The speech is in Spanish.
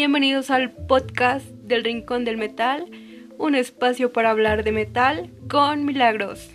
Bienvenidos al podcast del Rincón del Metal, un espacio para hablar de metal con milagros.